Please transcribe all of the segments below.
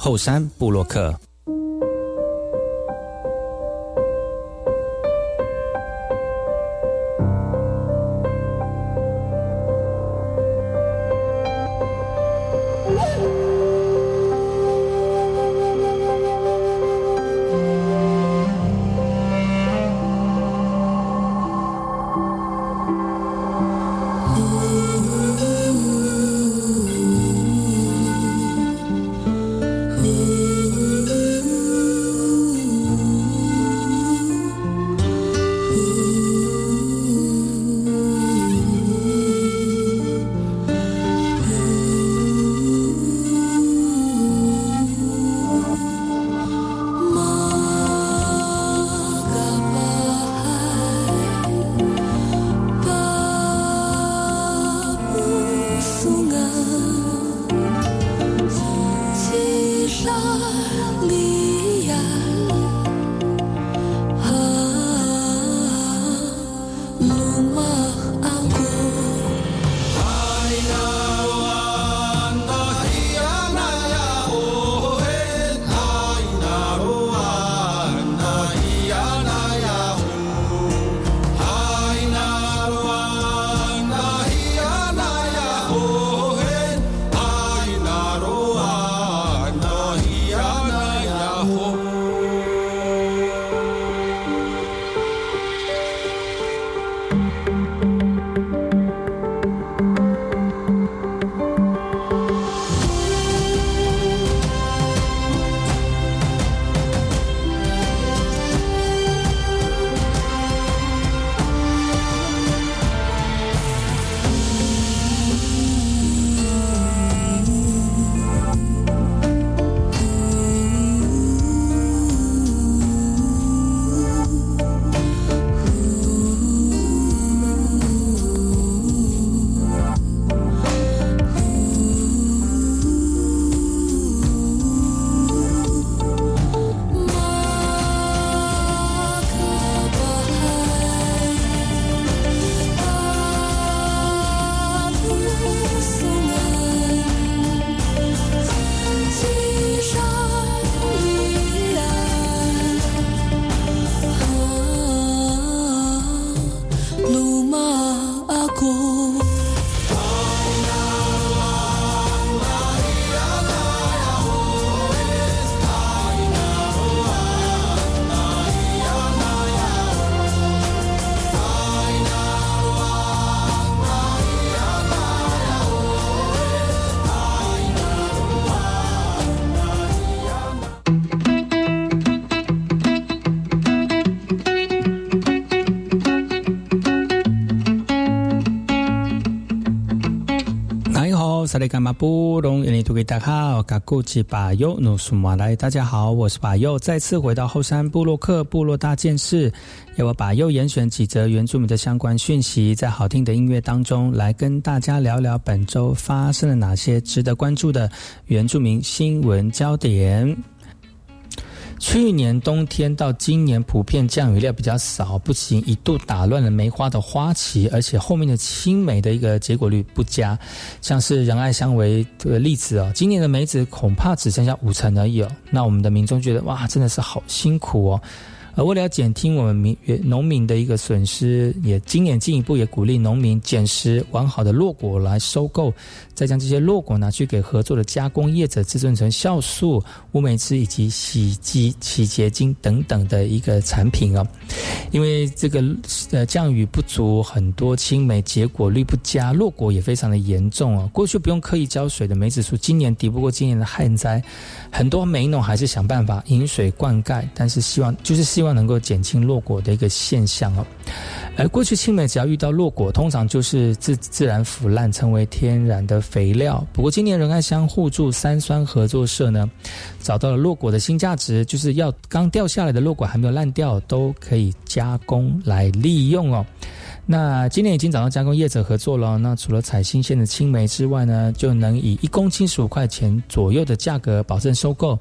后山布洛克。萨利伽马布隆，印尼土著大好，嘎古吉巴尤努苏马来，大家好，我是巴尤，再次回到后山部落克部落大件事，要我巴尤严选几则原住民的相关讯息，在好听的音乐当中来跟大家聊聊本周发生了哪些值得关注的原住民新闻焦点。去年冬天到今年普遍降雨量比较少，不仅一度打乱了梅花的花期，而且后面的青梅的一个结果率不佳，像是仁爱香为这个例子哦，今年的梅子恐怕只剩下五成而已哦。那我们的民众觉得哇，真的是好辛苦哦。而为了减轻我们民农民的一个损失，也今年进一步也鼓励农民捡拾完好的落果来收购，再将这些落果拿去给合作的加工业者制作成酵素、乌梅汁以及洗剂、洗洁精等等的一个产品哦。因为这个呃降雨不足，很多青梅结果率不佳，落果也非常的严重哦。过去不用刻意浇水的梅子树，今年抵不过今年的旱灾，很多梅农还是想办法引水灌溉，但是希望就是希望。能够减轻落果的一个现象哦，而过去青梅只要遇到落果，通常就是自自然腐烂，成为天然的肥料。不过今年仁爱乡互助三酸合作社呢，找到了落果的新价值，就是要刚掉下来的落果还没有烂掉，都可以加工来利用哦。那今年已经找到加工业者合作了，那除了采新鲜的青梅之外呢，就能以一公斤十五块钱左右的价格保证收购。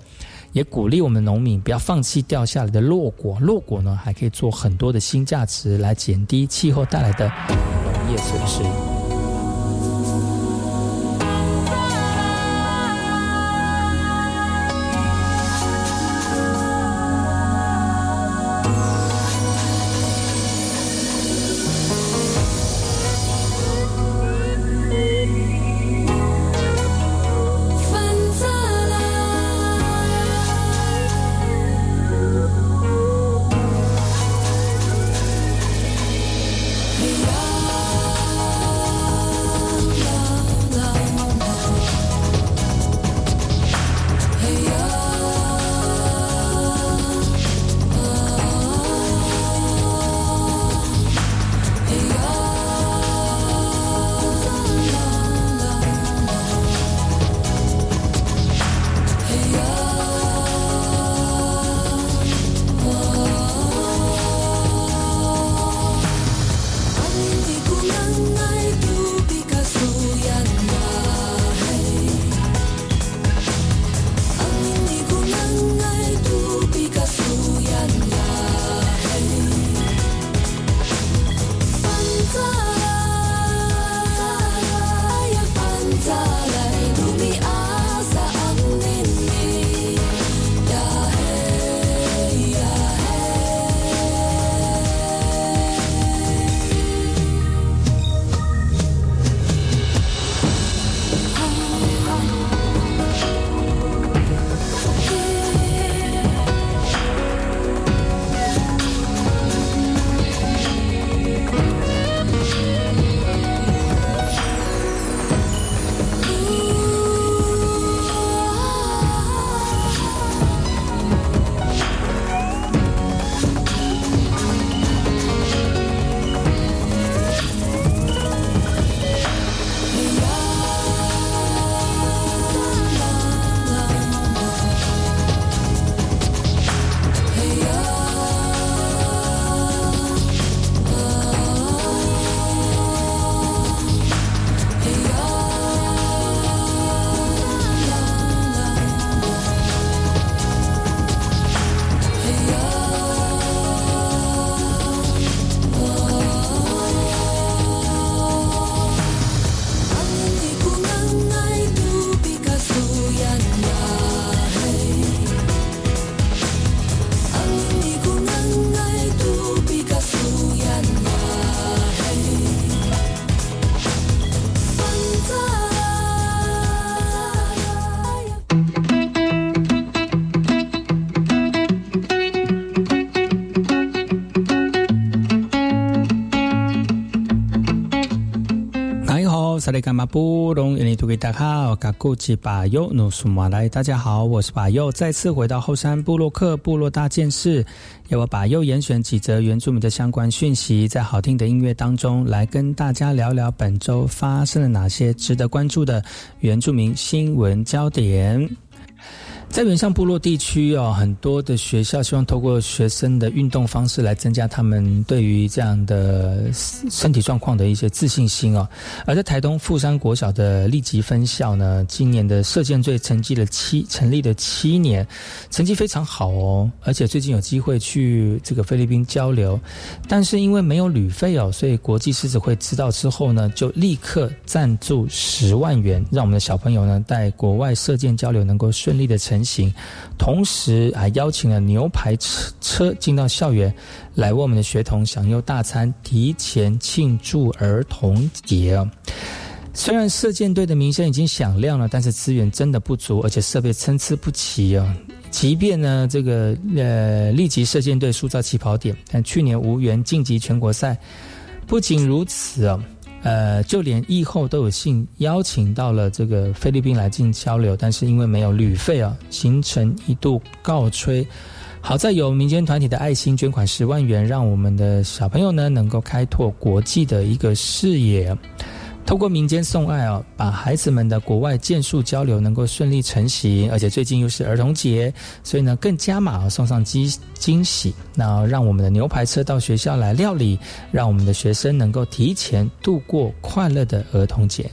也鼓励我们农民不要放弃掉下来的落果，落果呢还可以做很多的新价值，来减低气候带来的农业损失。布隆，印尼土给大好，嘎古吉巴尤努苏马来，大家好，我是巴尤，再次回到后山部落克部落大件事，要我把右严选几则原住民的相关讯息，在好听的音乐当中来跟大家聊聊本周发生了哪些值得关注的原住民新闻焦点。在原上部落地区哦，很多的学校希望透过学生的运动方式来增加他们对于这样的身体状况的一些自信心哦。而在台东富山国小的立即分校呢，今年的射箭队成绩了七成立了七年，成绩非常好哦。而且最近有机会去这个菲律宾交流，但是因为没有旅费哦，所以国际狮子会知道之后呢，就立刻赞助十万元，让我们的小朋友呢在国外射箭交流能够顺利的成。行，同时还邀请了牛排车车进到校园，来为我们的学童享用大餐，提前庆祝儿童节虽然射箭队的名声已经响亮了，但是资源真的不足，而且设备参差不齐啊。即便呢，这个呃立即射箭队塑造起跑点，但去年无缘晋级全国赛。不仅如此啊。呃，就连疫后都有幸邀请到了这个菲律宾来进行交流，但是因为没有旅费啊，行程一度告吹。好在有民间团体的爱心捐款十万元，让我们的小朋友呢能够开拓国际的一个视野。透过民间送爱啊，把孩子们的国外建树交流能够顺利成型，而且最近又是儿童节，所以呢更加码送上惊惊喜，那让我们的牛排车到学校来料理，让我们的学生能够提前度过快乐的儿童节。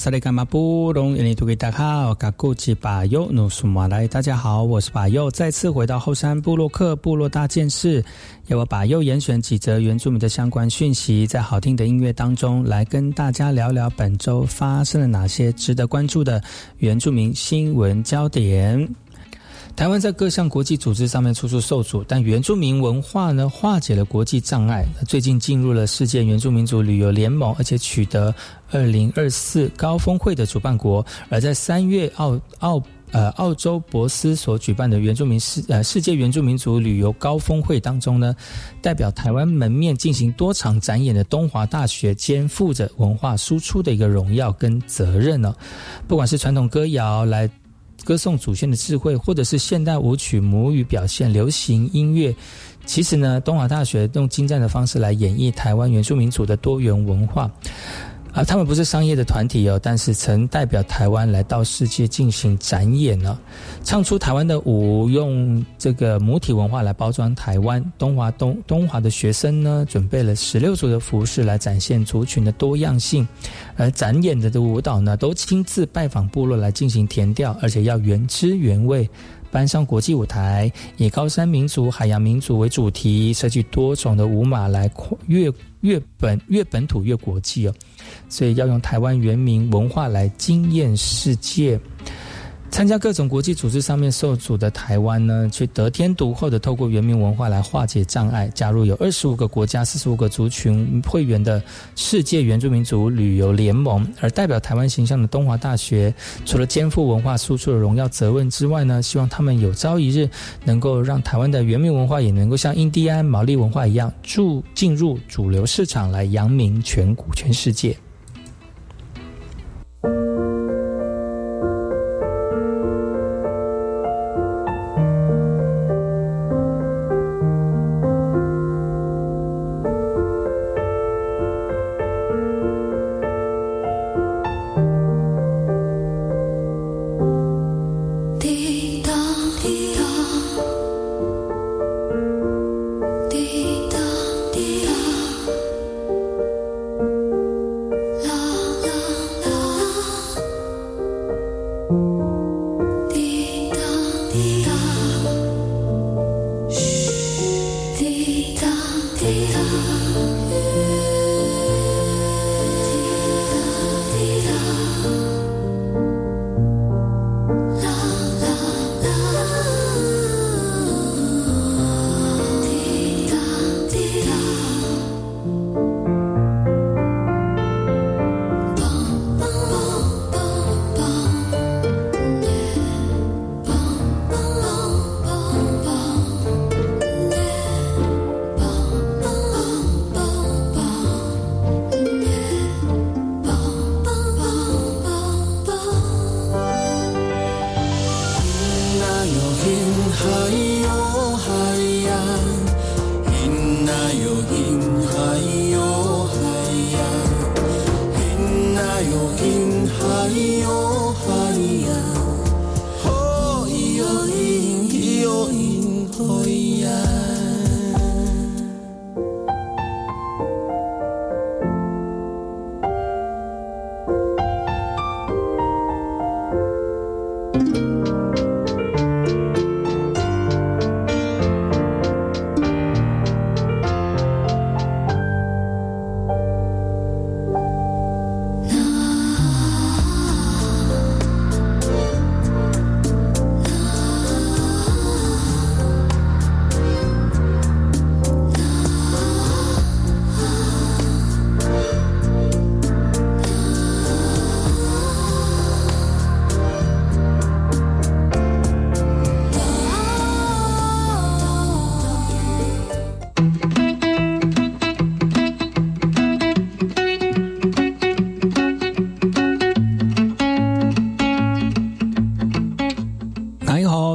萨利干马布隆，印尼土著大好，嘎古吉巴尤努苏马来，大家好，我是巴尤，再次回到后山部落克部落大件事，要我把右严选几则原住民的相关讯息，在好听的音乐当中来跟大家聊聊本周发生了哪些值得关注的原住民新闻焦点。台湾在各项国际组织上面处处受阻，但原住民文化呢化解了国际障碍。最近进入了世界原住民族旅游联盟，而且取得二零二四高峰会的主办国。而在三月澳澳呃澳洲博斯所举办的原住民世呃世界原住民族旅游高峰会当中呢，代表台湾门面进行多场展演的东华大学，肩负着文化输出的一个荣耀跟责任呢。不管是传统歌谣来。歌颂祖先的智慧，或者是现代舞曲母语表现、流行音乐，其实呢，东华大学用精湛的方式来演绎台湾原住民族的多元文化。啊，他们不是商业的团体哦，但是曾代表台湾来到世界进行展演呢，唱出台湾的舞，用这个母体文化来包装台湾。东华东东华的学生呢，准备了十六组的服饰来展现族群的多样性，而展演的的舞蹈呢，都亲自拜访部落来进行填调，而且要原汁原味。搬上国际舞台，以高山民族、海洋民族为主题，设计多种的舞马来越越本越本土越国际哦，所以要用台湾原民文化来惊艳世界。参加各种国际组织上面受阻的台湾呢，却得天独厚的透过原民文化来化解障碍，加入有二十五个国家、四十五个族群会员的世界原住民族旅游联盟。而代表台湾形象的东华大学，除了肩负文化输出的荣耀责任之外呢，希望他们有朝一日能够让台湾的原民文化也能够像印第安、毛利文化一样，注进入主流市场来扬名全国、全世界。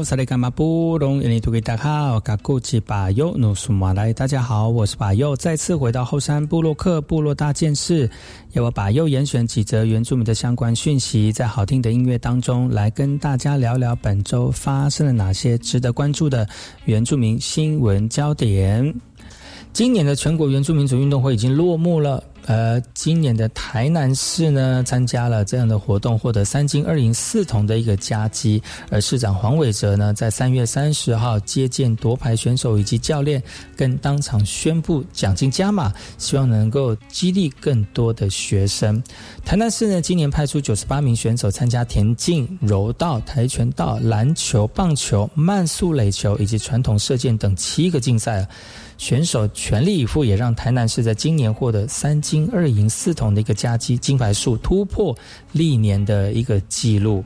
萨利干马布隆，印尼土著大好，嘎古吉巴尤努苏马来，大家好，我是巴尤，再次回到后山部落克部落大件事，由我巴尤严选几则原住民的相关讯息，在好听的音乐当中来跟大家聊聊本周发生了哪些值得关注的原住民新闻焦点。今年的全国原住民族运动会已经落幕了。而今年的台南市呢，参加了这样的活动，获得三金二银四铜的一个佳绩。而市长黄伟哲呢，在三月三十号接见夺牌选手以及教练，更当场宣布奖金加码，希望能够激励更多的学生。台南市呢，今年派出九十八名选手参加田径、柔道、跆拳道、篮球、棒球、慢速垒球以及传统射箭等七个竞赛。选手全力以赴，也让台南市在今年获得三金二银四铜的一个佳绩，金牌数突破历年的一个纪录。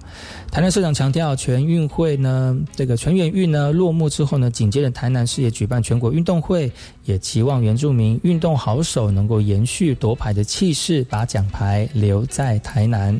台南市长强调，全运会呢，这个全员运呢落幕之后呢，紧接着台南市也举办全国运动会，也期望原住民运动好手能够延续夺牌的气势，把奖牌留在台南。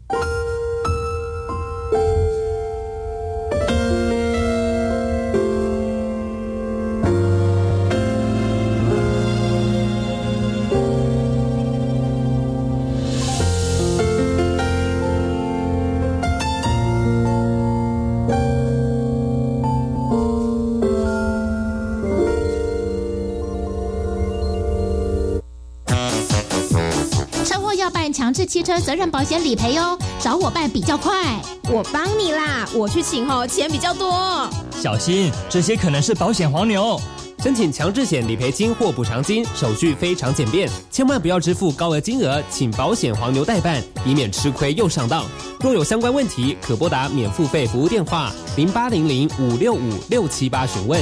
汽车责任保险理赔哦，找我办比较快。我帮你啦，我去请哦，钱比较多。小心，这些可能是保险黄牛。申请强制险理赔金或补偿金，手续非常简便，千万不要支付高额金额，请保险黄牛代办，以免吃亏又上当。若有相关问题，可拨打免付费服务电话零八零零五六五六七八询问。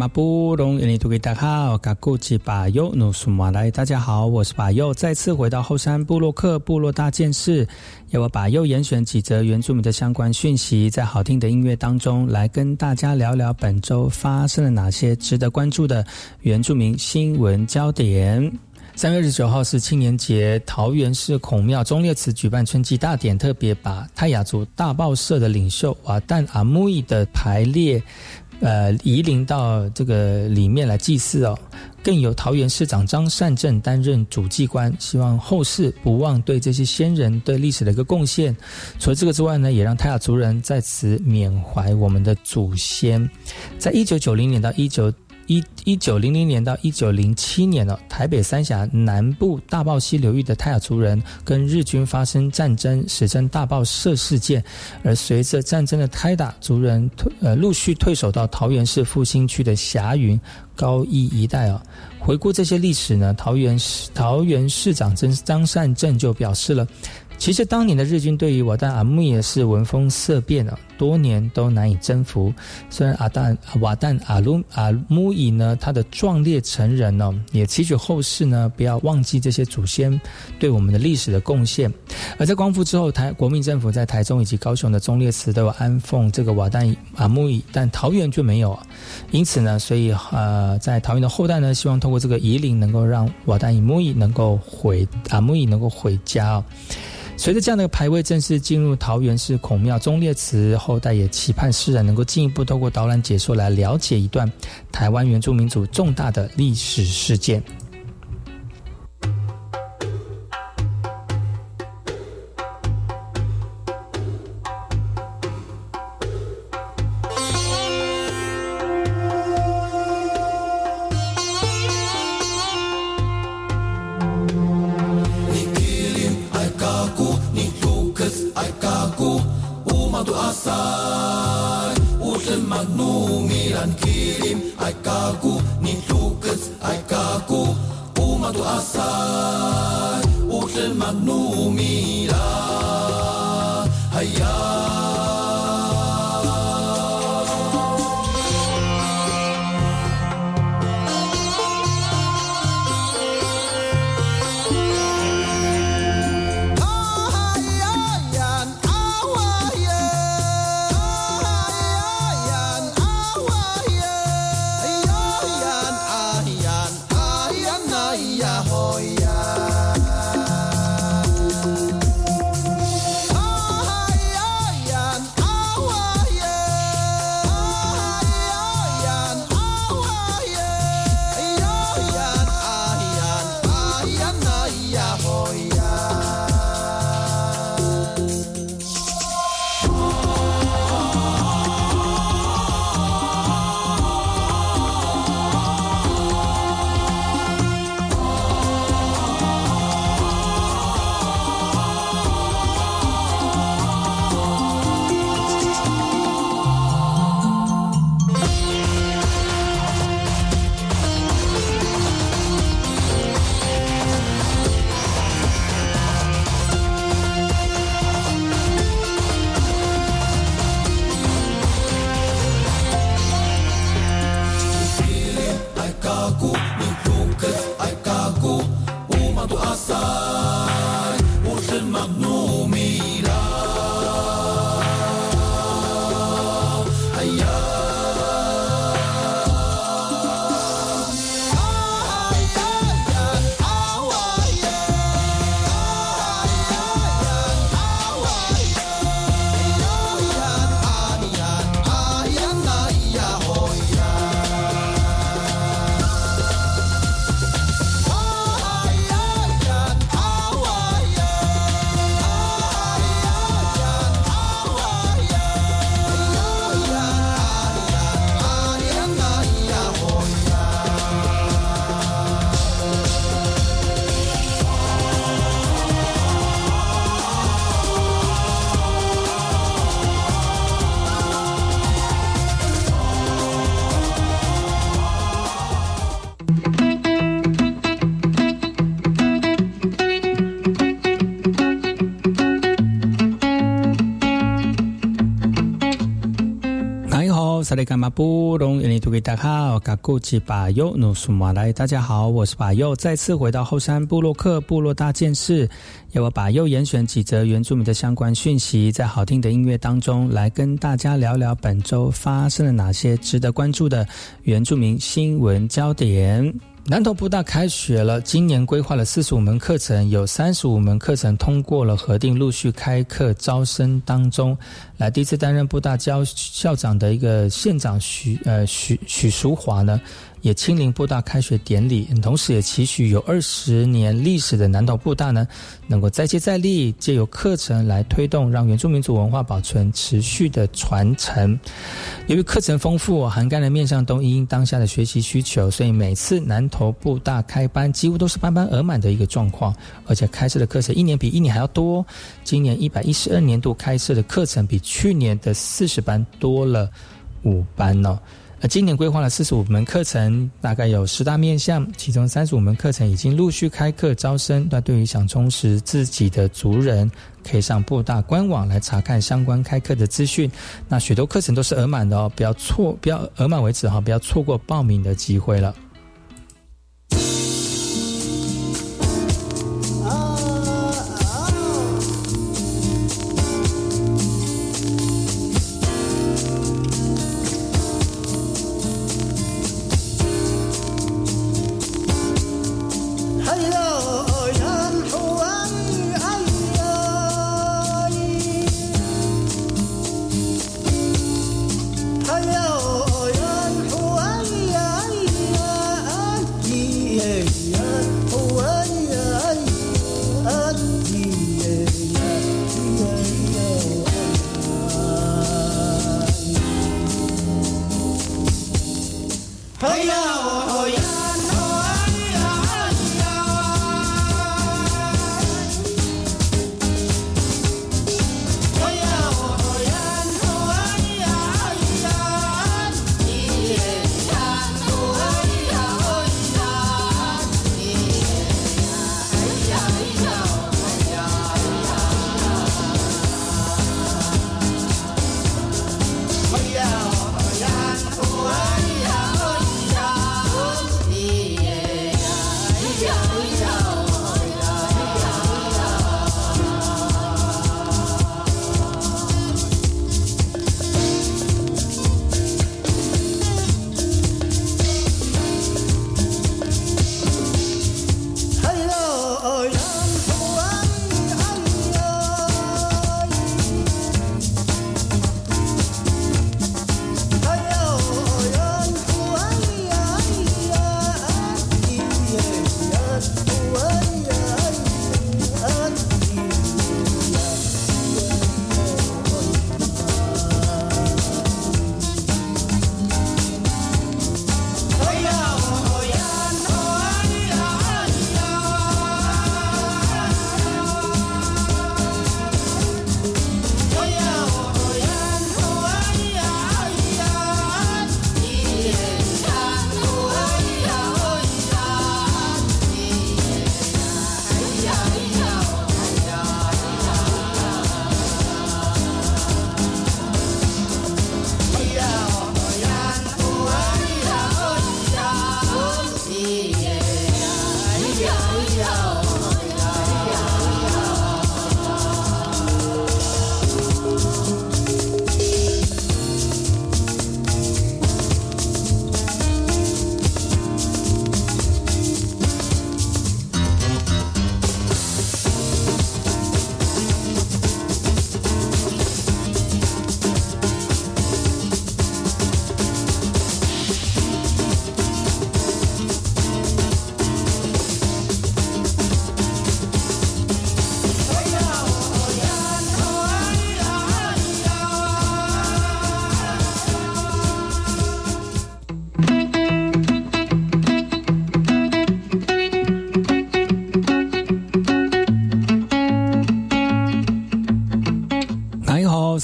马布隆，印尼土给大家好，嘎古吉巴尤努苏马来，大家好，我是巴尤，再次回到后山部落克部落大件事，由我巴尤严选几则原住民的相关讯息，在好听的音乐当中来跟大家聊聊本周发生了哪些值得关注的原住民新闻焦点。三月二十九号是青年节，桃园市孔庙忠烈祠举办春季大典，特别把泰雅族大报社的领袖瓦旦阿木伊的排列。呃，移灵到这个里面来祭祀哦，更有桃园市长张善政担任主祭官，希望后世不忘对这些先人对历史的一个贡献。除了这个之外呢，也让泰雅族人在此缅怀我们的祖先。在一九九零年到一九。一一九零零年到一九零七年呢，台北三峡南部大豹溪流域的泰雅族人跟日军发生战争，史称大豹社事件。而随着战争的开打，族人退呃陆续退守到桃园市复兴区的霞云、高一一带啊。回顾这些历史呢，桃园市桃园市长张张善政就表示了。其实当年的日军对于我旦阿木也是闻风色变啊，多年都难以征服。虽然阿旦瓦旦阿鲁阿木伊呢，他的壮烈成人呢，也期许后世呢不要忘记这些祖先对我们的历史的贡献。而在光复之后，台国民政府在台中以及高雄的忠烈祠都有安奉这个瓦旦阿木伊，但桃园就没有。因此呢，所以呃，在桃园的后代呢，希望通过这个夷陵，能够让瓦旦阿木伊能够回阿木伊能够回家。随着这样的排位正式进入桃园市孔庙忠烈祠，后代也期盼世人能够进一步透过导览解说来了解一段台湾原住民族重大的历史事件。țar Urlând magnum, Iran Kirim Ai kaku, nitlucăț, ai kaku Umatu asar Urlând magnum, Iran 干马布隆，印尼土给大好，嘎古吉巴尤努苏马来，大家好，我是巴尤，再次回到后山部落克部落大件事，要我把又严选几则原住民的相关讯息，在好听的音乐当中来跟大家聊聊本周发生了哪些值得关注的原住民新闻焦点。南投布大开学了，今年规划了四十五门课程，有三十五门课程通过了核定，陆续开课招生当中。来，第一次担任布大教校长的一个县长许呃许许淑华呢。也亲临布大开学典礼，同时也期许有二十年历史的南投布大呢，能够再接再厉，借由课程来推动，让原住民族文化保存持续的传承。由于课程丰富，涵盖了面向都因当下的学习需求，所以每次南投布大开班，几乎都是班班额满的一个状况，而且开设的课程一年比一年还要多。今年一百一十二年度开设的课程比去年的四十班多了五班呢。而今年规划了四十五门课程，大概有十大面向，其中三十五门课程已经陆续开课招生。那对于想充实自己的族人，可以上布大官网来查看相关开课的资讯。那许多课程都是额满的哦，不要错，不要额满为止哈，不要错过报名的机会了。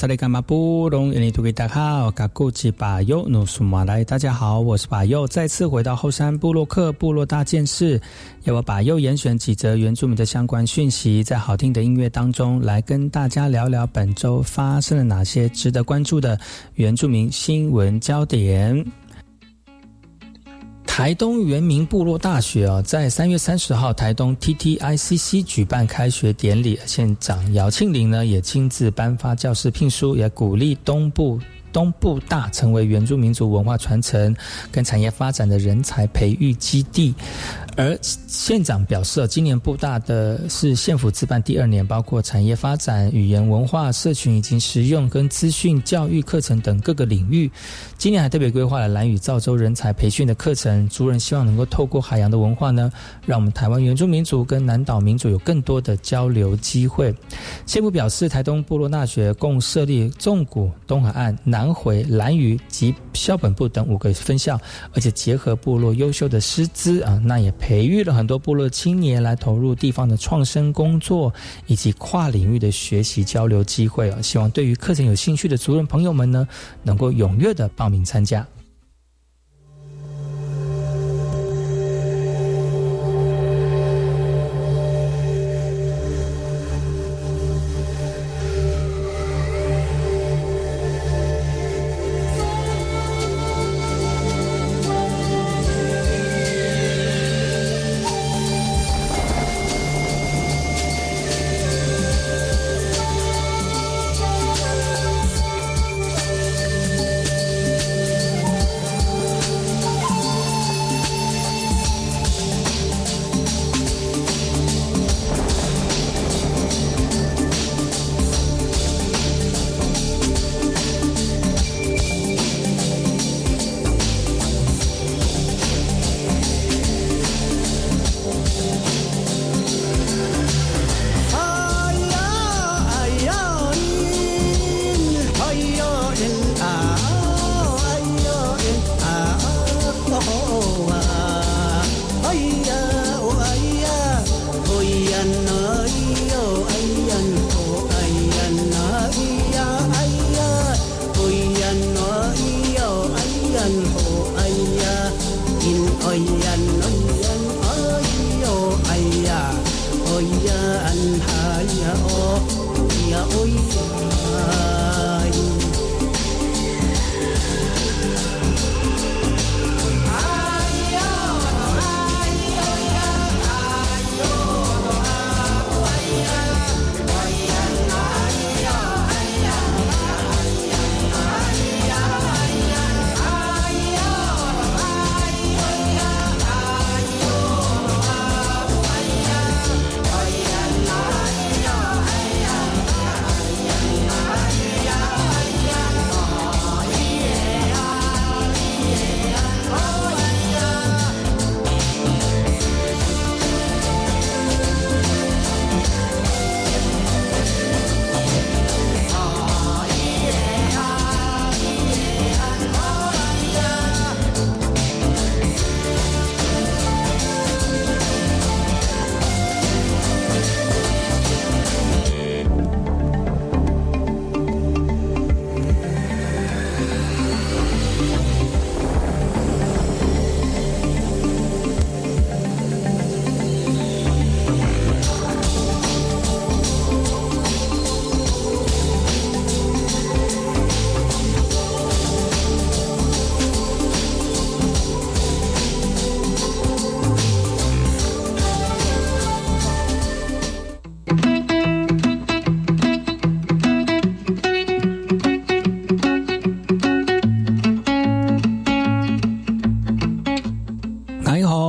萨利伽马布隆印尼图吉达好，嘎古吉巴尤努苏马来，大家好，我是巴尤，再次回到后山部落克部落大件事，要我巴尤严选几则原住民的相关讯息，在好听的音乐当中来跟大家聊聊本周发生了哪些值得关注的原住民新闻焦点。台东原民部落大学啊，在三月三十号，台东 TTICC 举办开学典礼，县长姚庆林呢也亲自颁发教师聘书，也鼓励东部。东部大成为原住民族文化传承跟产业发展的人才培育基地，而县长表示，今年布大的是县府自办第二年，包括产业发展、语言文化、社群以及实用跟资讯教育课程等各个领域。今年还特别规划了蓝屿造州人才培训的课程，族人希望能够透过海洋的文化呢，让我们台湾原住民族跟南岛民族有更多的交流机会。县府表示，台东部落大学共设立纵谷、东海岸、南。回、蓝屿及校本部等五个分校，而且结合部落优秀的师资啊，那也培育了很多部落青年来投入地方的创生工作以及跨领域的学习交流机会啊。希望对于课程有兴趣的族人朋友们呢，能够踊跃的报名参加。me,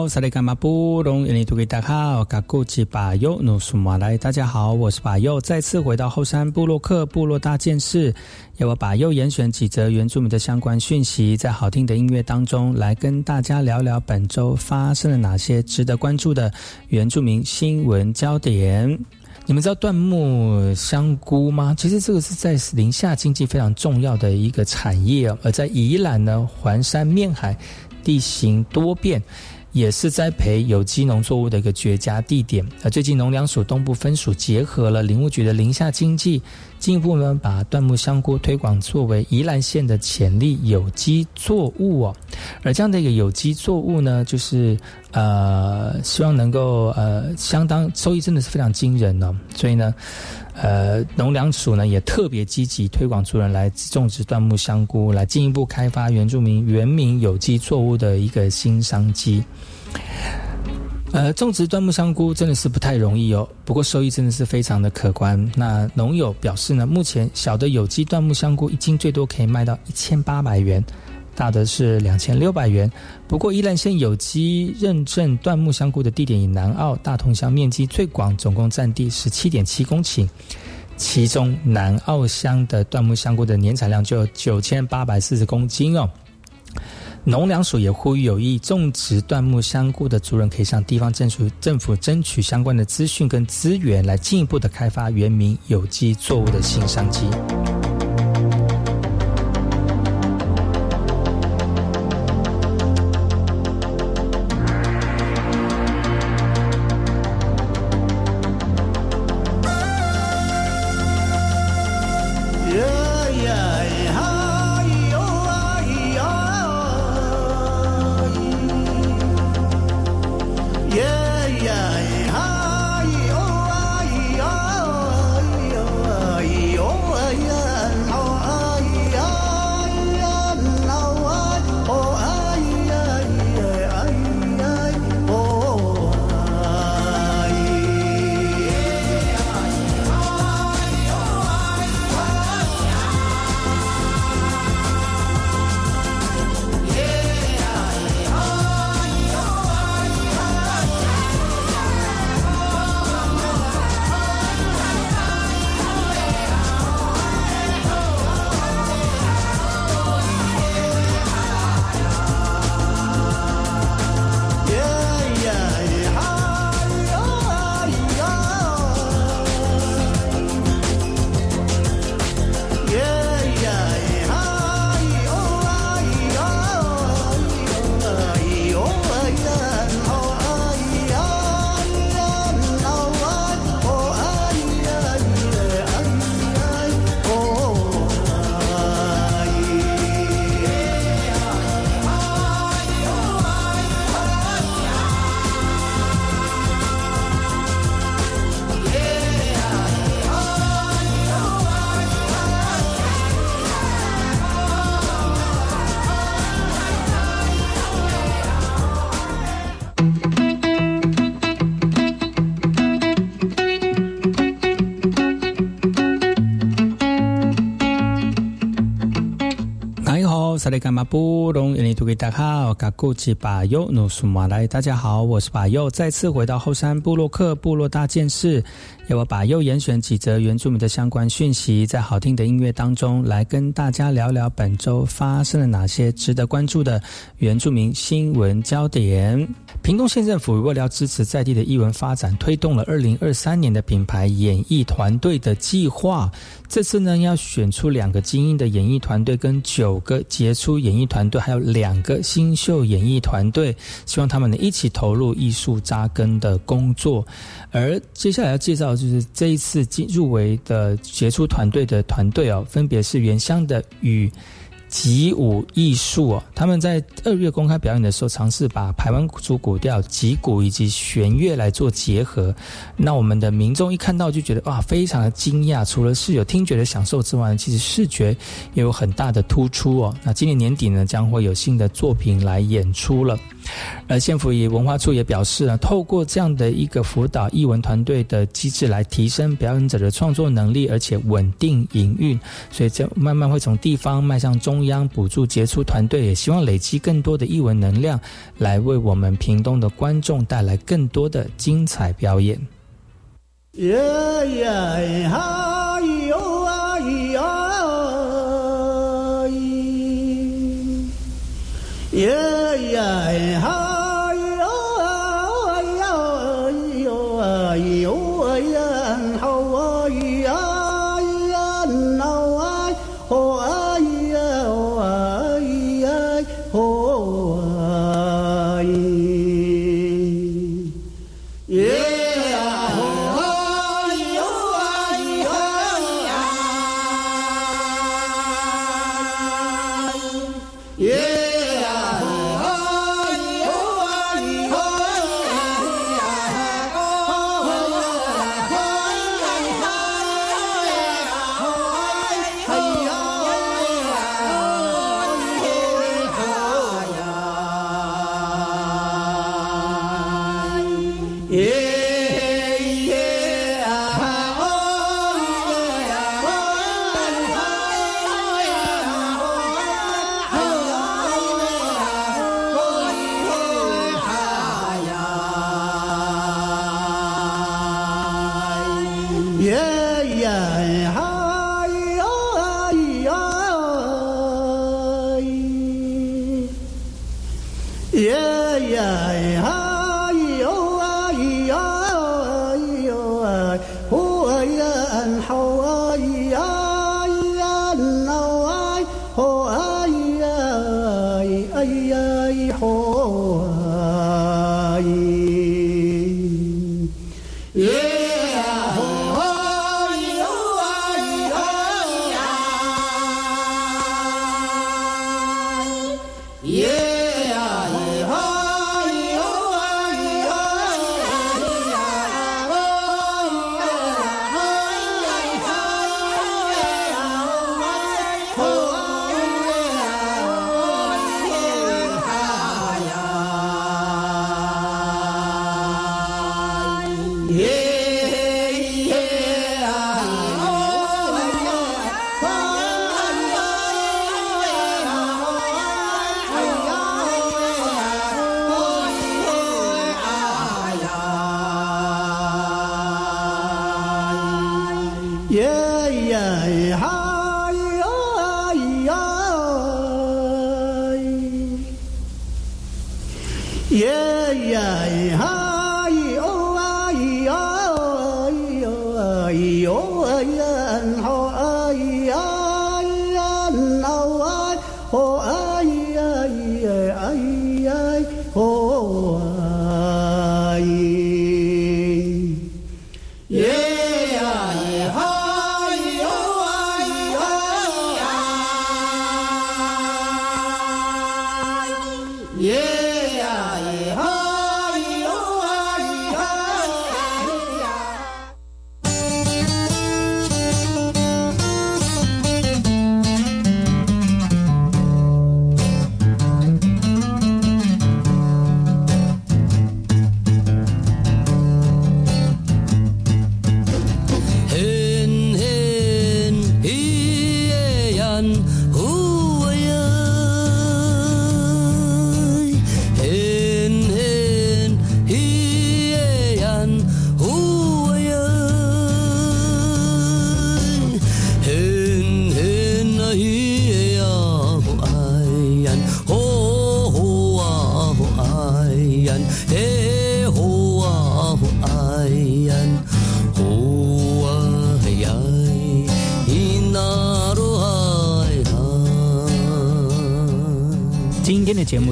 萨利伽马布隆印尼图吉达好，嘎古吉巴尤努苏马来，大家好，我是巴尤，再次回到后山部落克部落大件事，要我把又严选几则原住民的相关讯息，在好听的音乐当中来跟大家聊聊本周发生了哪些值得关注的原住民新闻焦点。你们知道椴木香菇吗？其实这个是在宁夏经济非常重要的一个产业，而在宜兰呢，环山面海，地形多变。也是栽培有机农作物的一个绝佳地点。最近，农粮署东部分署结合了林务局的林下经济，进一步呢，把椴木香菇推广作为宜兰县的潜力有机作物。哦，而这样的一个有机作物呢，就是呃，希望能够呃，相当收益真的是非常惊人哦。所以呢，呃，农粮署呢，也特别积极推广出人来种植椴木香菇，来进一步开发原住民、原名有机作物的一个新商机。呃，种植椴木香菇真的是不太容易哦，不过收益真的是非常的可观。那农友表示呢，目前小的有机椴木香菇一斤最多可以卖到一千八百元，大的是两千六百元。不过，依兰县有机认证椴木香菇的地点以南澳大同乡面积最广，总共占地十七点七公顷，其中南澳乡的椴木香菇的年产量就有九千八百四十公斤哦。农粮署也呼吁有意种植椴木香菇的族人可以向地方政府政府争取相关的资讯跟资源来进一步的开发原名有机作物的新商机。干吗不聋？印尼土语大家好，嘎古巴哟努苏马来，大家好，我是巴哟，再次回到后山部落克部落大件事。要我把又严选几则原住民的相关讯息，在好听的音乐当中来跟大家聊聊本周发生了哪些值得关注的原住民新闻焦点。屏东县政府为了支持在地的艺文发展，推动了二零二三年的品牌演艺团队的计划。这次呢，要选出两个精英的演艺团队，跟九个杰出演艺团队，还有两个新秀演艺团队，希望他们能一起投入艺术扎根的工作。而接下来要介绍。就是这一次进入围的杰出团队的团队哦分别是原乡的与吉舞艺术哦，他们在二月公开表演的时候，尝试把排湾族古调吉鼓以及弦乐来做结合。那我们的民众一看到就觉得哇，非常的惊讶。除了是有听觉的享受之外，其实视觉也有很大的突出哦。那今年年底呢，将会有新的作品来演出了。而县府与文化处也表示呢，透过这样的一个辅导艺文团队的机制来提升表演者的创作能力，而且稳定营运，所以这慢慢会从地方迈向中。中央补助杰出团队也希望累积更多的译文能量，来为我们屏东的观众带来更多的精彩表演。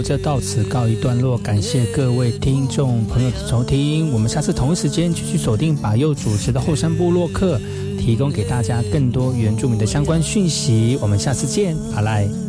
就到此告一段落，感谢各位听众朋友的收听，我们下次同一时间继续锁定把右主持的后山部落客，提供给大家更多原住民的相关讯息，我们下次见，阿赖。